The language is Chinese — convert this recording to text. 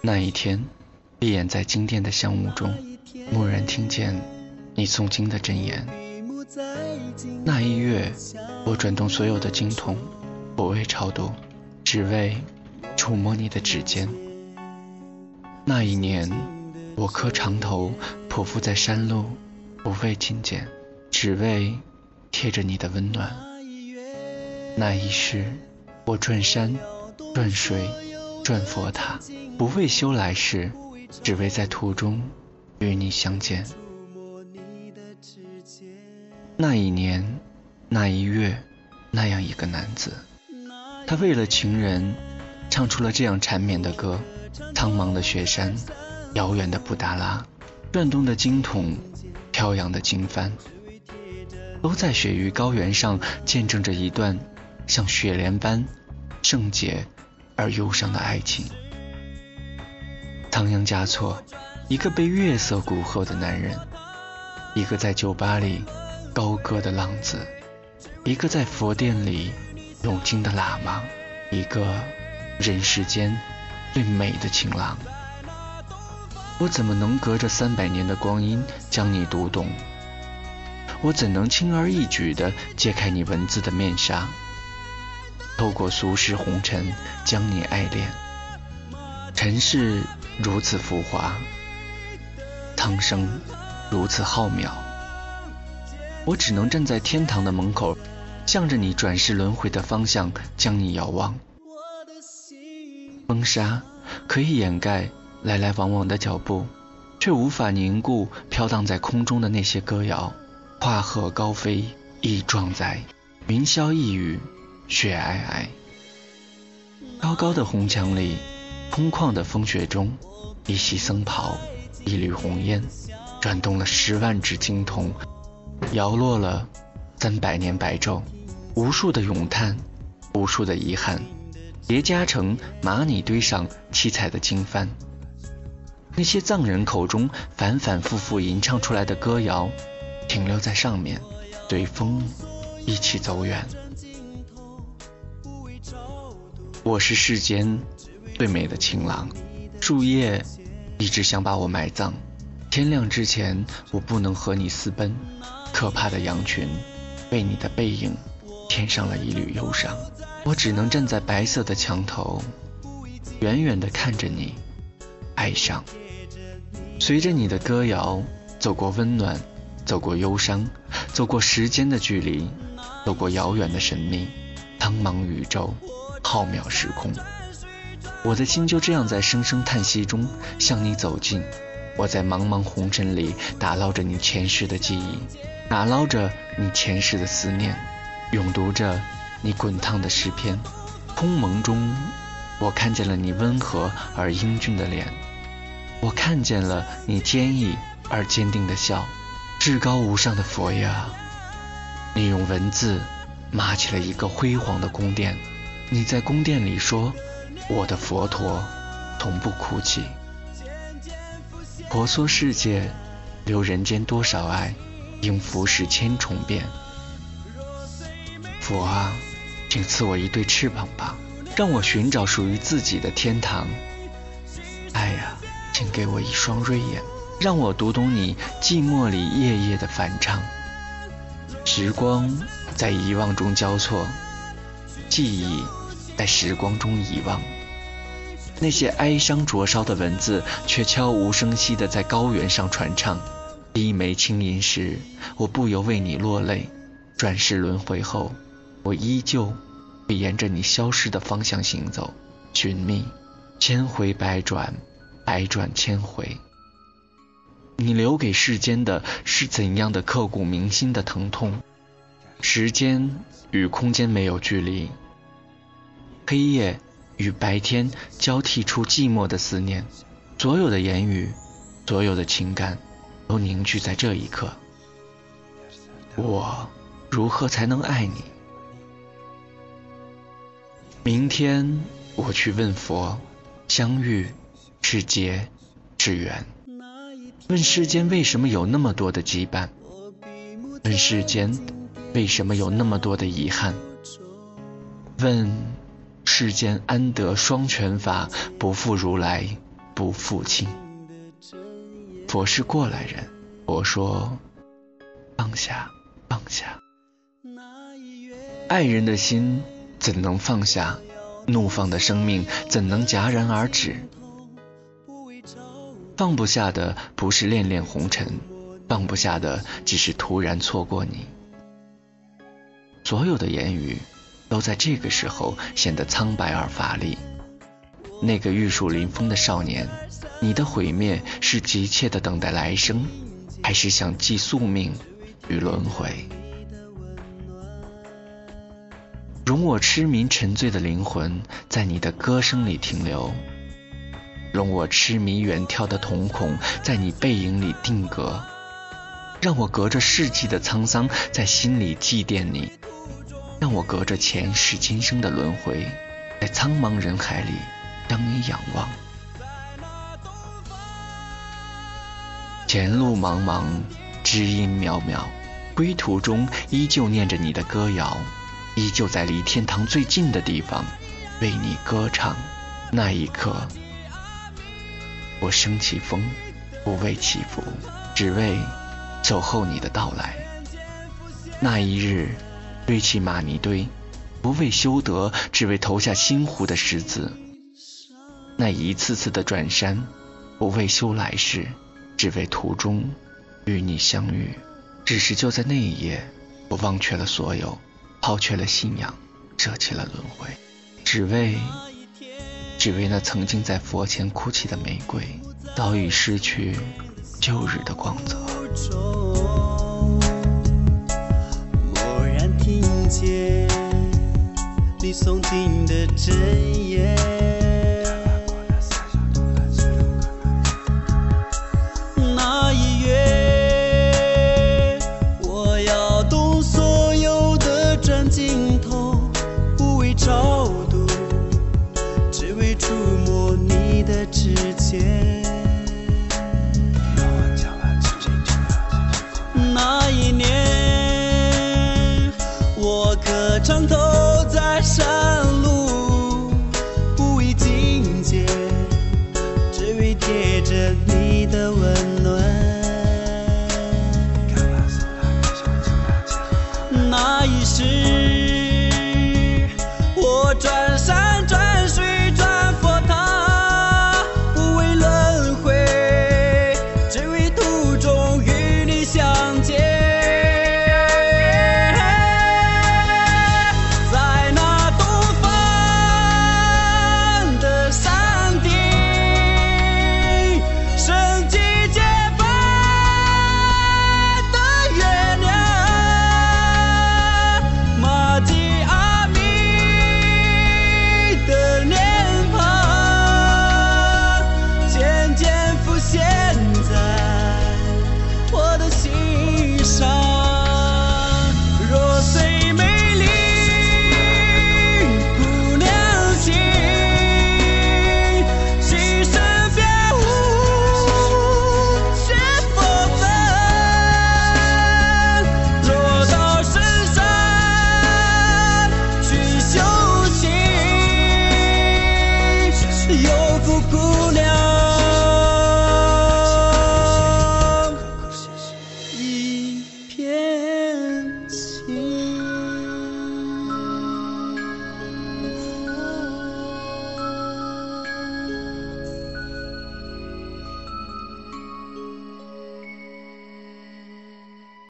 那一天，闭眼在金殿的香雾中，蓦然听见你诵经的真言。那一月，我转动所有的经筒，不为超度，只为触摸你的指尖。那一年，我磕长头，匍匐在山路，不为觐见，只为贴着你的温暖。那一世，我转山，转水，转佛塔，不为修来世，只为在途中与你相见。那一年，那一月，那样一个男子，他为了情人，唱出了这样缠绵的歌：苍茫的雪山，遥远的布达拉，转动的经筒，飘扬的经幡，都在雪域高原上见证着一段像雪莲般圣洁而忧伤的爱情。仓央嘉措，一个被月色蛊惑的男人，一个在酒吧里。高歌的浪子，一个在佛殿里诵经的喇嘛，一个人世间最美的情郎。我怎么能隔着三百年的光阴将你读懂？我怎能轻而易举地揭开你文字的面纱？透过俗世红尘将你爱恋。尘世如此浮华，苍生如此浩渺。我只能站在天堂的门口，向着你转世轮回的方向，将你遥望。风沙可以掩盖来来往往的脚步，却无法凝固飘荡在空中的那些歌谣。跨鹤高飞亦壮哉，云霄一雨雪皑皑。高高的红墙里，空旷的风雪中，一袭僧袍，一缕红烟，转动了十万只经筒。摇落了三百年白昼，无数的咏叹，无数的遗憾，叠加成马你堆上七彩的经幡。那些藏人口中反反复复吟唱出来的歌谣，停留在上面，随风一起走远。我是世间最美的情郎，树叶一直想把我埋葬。天亮之前，我不能和你私奔。可怕的羊群，为你的背影添上了一缕忧伤。我只能站在白色的墙头，远远地看着你，哀伤。随着你的歌谣，走过温暖，走过忧伤，走过时间的距离，走过遥远的神秘，苍茫宇宙，浩渺时空。我的心就这样在声声叹息中向你走近。我在茫茫红尘里打捞着你前世的记忆。打捞着你前世的思念，永读着你滚烫的诗篇。空蒙中，我看见了你温和而英俊的脸，我看见了你坚毅而坚定的笑。至高无上的佛呀，你用文字码起了一个辉煌的宫殿。你在宫殿里说：“我的佛陀从不哭泣。”婆娑世界，留人间多少爱。应浮世千重变，佛啊，请赐我一对翅膀吧，让我寻找属于自己的天堂。爱呀，请给我一双锐眼，让我读懂你寂寞里夜夜的翻唱。时光在遗忘中交错，记忆在时光中遗忘。那些哀伤灼烧的文字，却悄无声息地在高原上传唱。低眉轻吟时，我不由为你落泪。转世轮回后，我依旧会沿着你消失的方向行走，寻觅。千回百转，百转千回。你留给世间的是怎样的刻骨铭心的疼痛？时间与空间没有距离，黑夜与白天交替出寂寞的思念。所有的言语，所有的情感。都凝聚在这一刻。我如何才能爱你？明天我去问佛，相遇是劫是缘？问世间为什么有那么多的羁绊？问世间为什么有那么多的遗憾？问世间安得双全法，不负如来不负卿？佛是过来人，佛说放下，放下。爱人的心怎能放下？怒放的生命怎能戛然而止？放不下的不是恋恋红尘，放不下的只是突然错过你。所有的言语都在这个时候显得苍白而乏力。那个玉树临风的少年，你的毁灭是急切的等待来生，还是想寄宿命与轮回？容我痴迷沉醉的灵魂在你的歌声里停留，容我痴迷远眺的瞳孔在你背影里定格，让我隔着世纪的沧桑在心里祭奠你，让我隔着前世今生的轮回，在苍茫人海里将你仰望。前路茫茫，知音渺渺，归途中依旧念着你的歌谣。依旧在离天堂最近的地方为你歌唱。那一刻，我升起风，不为祈福，只为守候你的到来。那一日，堆起玛尼堆，不为修德，只为投下心湖的石子。那一次次的转山，不为修来世，只为途中与你相遇。只是就在那一夜，我忘却了所有。抛却了信仰，舍弃了轮回，只为，只为那曾经在佛前哭泣的玫瑰，早已失去旧日的光泽。见你诵经的真言。sim.